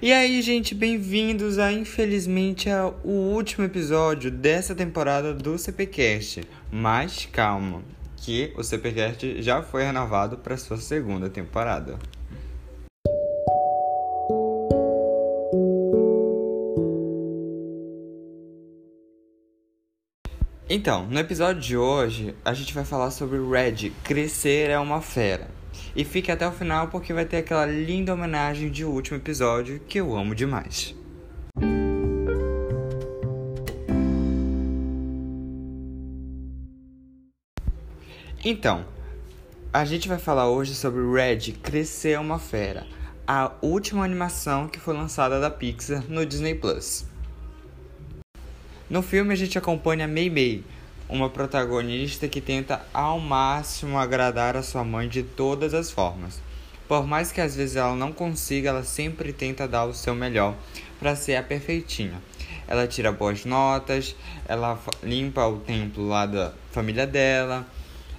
E aí, gente, bem-vindos a infelizmente ao último episódio dessa temporada do CPcast. Mas calma, que o CPcast já foi renovado para sua segunda temporada. Então, no episódio de hoje, a gente vai falar sobre Red, Crescer é uma Fera. E fique até o final porque vai ter aquela linda homenagem de último episódio que eu amo demais. Então, a gente vai falar hoje sobre Red Crescer uma Fera, a última animação que foi lançada da Pixar no Disney Plus. No filme a gente acompanha Mei Mei, uma protagonista que tenta ao máximo agradar a sua mãe de todas as formas. Por mais que às vezes ela não consiga, ela sempre tenta dar o seu melhor para ser a perfeitinha. Ela tira boas notas, ela limpa o templo lá da família dela,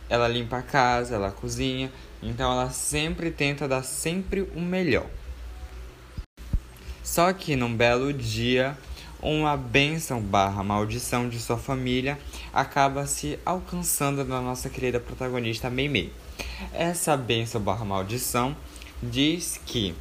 ela limpa a casa, ela cozinha, então ela sempre tenta dar sempre o melhor. Só que num belo dia, uma bênção barra maldição de sua família acaba se alcançando na nossa querida protagonista Meimei. Essa bênção barra maldição diz que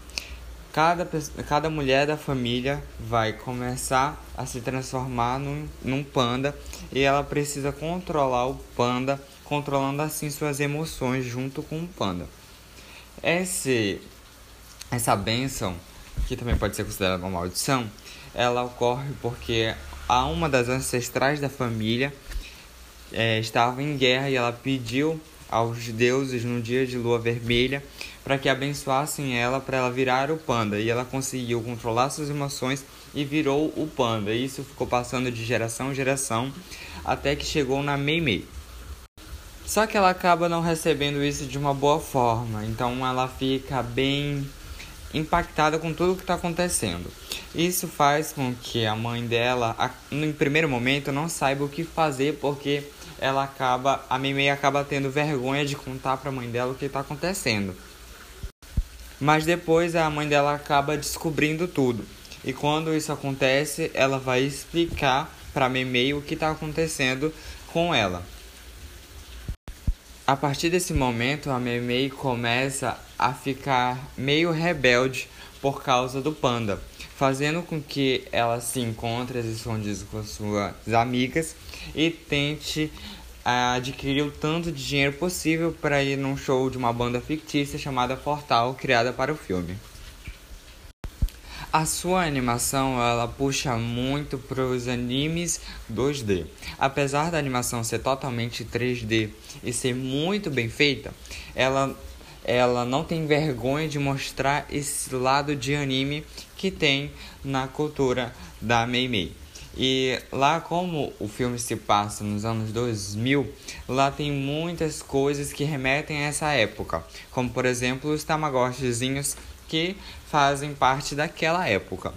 cada, cada mulher da família vai começar a se transformar num, num panda e ela precisa controlar o panda, controlando assim suas emoções junto com o panda. Esse, essa bênção, que também pode ser considerada uma maldição, ela ocorre porque a uma das ancestrais da família é, estava em guerra e ela pediu aos deuses no dia de lua vermelha para que abençoassem ela para ela virar o panda e ela conseguiu controlar suas emoções e virou o panda. E isso ficou passando de geração em geração até que chegou na Mei Mei. Só que ela acaba não recebendo isso de uma boa forma, então ela fica bem impactada com tudo o que está acontecendo. Isso faz com que a mãe dela, no primeiro momento, não saiba o que fazer porque ela acaba, a Mimei acaba tendo vergonha de contar para a mãe dela o que está acontecendo. Mas depois a mãe dela acaba descobrindo tudo. E quando isso acontece, ela vai explicar para a Mimei o que está acontecendo com ela. A partir desse momento, a Mimei começa a ficar meio rebelde por causa do panda fazendo com que ela se encontre às escondidas com suas amigas e tente uh, adquirir o tanto de dinheiro possível para ir num show de uma banda fictícia chamada Portal, criada para o filme. A sua animação ela puxa muito para os animes 2D. Apesar da animação ser totalmente 3D e ser muito bem feita, ela ela não tem vergonha de mostrar esse lado de anime que tem na cultura da Meimei. E lá, como o filme se passa nos anos 2000, lá tem muitas coisas que remetem a essa época, como por exemplo os tamagotchizinhos que fazem parte daquela época.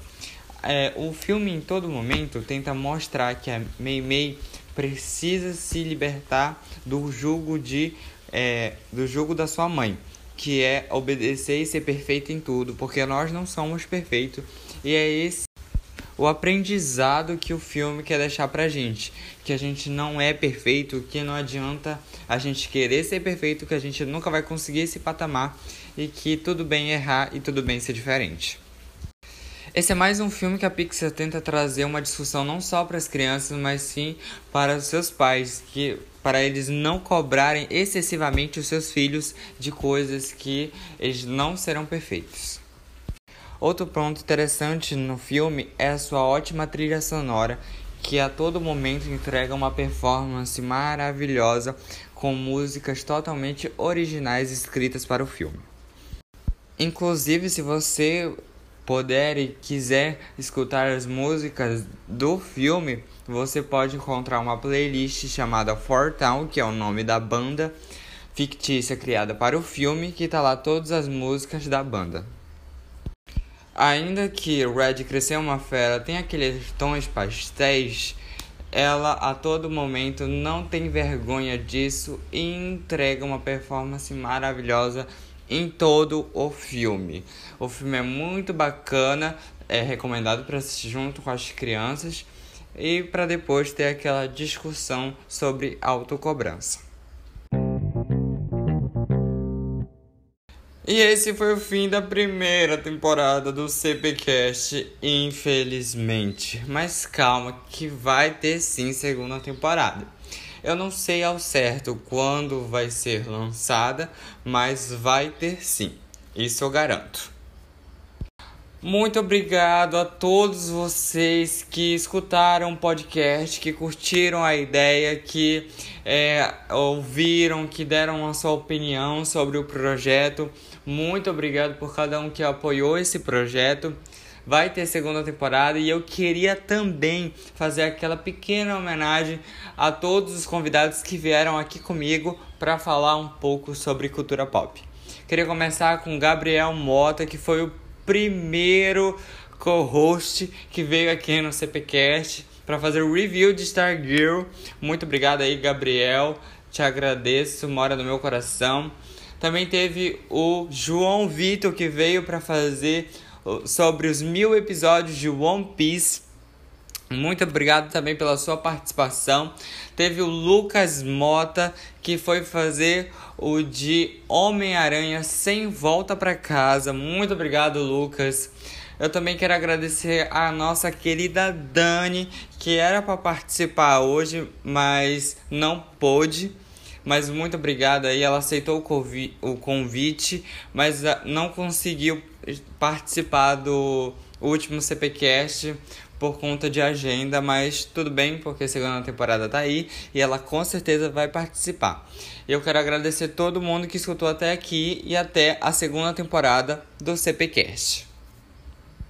É, o filme em todo momento tenta mostrar que a Meimei precisa se libertar do jugo de é, do jugo da sua mãe que é obedecer e ser perfeito em tudo, porque nós não somos perfeitos e é esse o aprendizado que o filme quer deixar pra gente, que a gente não é perfeito, que não adianta a gente querer ser perfeito, que a gente nunca vai conseguir esse patamar e que tudo bem errar e tudo bem ser diferente. Esse é mais um filme que a Pixar tenta trazer uma discussão não só para as crianças, mas sim para os seus pais, que para eles não cobrarem excessivamente os seus filhos de coisas que eles não serão perfeitos. Outro ponto interessante no filme é a sua ótima trilha sonora, que a todo momento entrega uma performance maravilhosa com músicas totalmente originais escritas para o filme. Inclusive, se você puder e quiser escutar as músicas do filme, você pode encontrar uma playlist chamada Fortown, que é o nome da banda fictícia criada para o filme, que está lá todas as músicas da banda. Ainda que Red Crescer uma Fera tem aqueles tons pastéis, ela a todo momento não tem vergonha disso e entrega uma performance maravilhosa em todo o filme. O filme é muito bacana, é recomendado para assistir junto com as crianças e para depois ter aquela discussão sobre autocobrança. E esse foi o fim da primeira temporada do CPcast, infelizmente. Mas calma, que vai ter sim segunda temporada. Eu não sei ao certo quando vai ser lançada, mas vai ter sim. Isso eu garanto. Muito obrigado a todos vocês que escutaram o podcast, que curtiram a ideia, que é, ouviram, que deram a sua opinião sobre o projeto. Muito obrigado por cada um que apoiou esse projeto. Vai ter segunda temporada e eu queria também fazer aquela pequena homenagem a todos os convidados que vieram aqui comigo para falar um pouco sobre cultura pop. Queria começar com Gabriel Mota, que foi o primeiro co-host que veio aqui no CPcast para fazer o review de Stargirl. Muito obrigado aí, Gabriel. Te agradeço, mora no meu coração. Também teve o João Vitor que veio para fazer sobre os mil episódios de One Piece. Muito obrigado também pela sua participação. Teve o Lucas Mota que foi fazer o de Homem-Aranha sem volta para casa. Muito obrigado, Lucas. Eu também quero agradecer a nossa querida Dani, que era para participar hoje, mas não pôde. Mas muito obrigado aí, ela aceitou o convite, mas ah, não conseguiu participar do último CPcast por conta de agenda, mas tudo bem, porque a segunda temporada tá aí e ela com certeza vai participar. Eu quero agradecer todo mundo que escutou até aqui e até a segunda temporada do CPcast.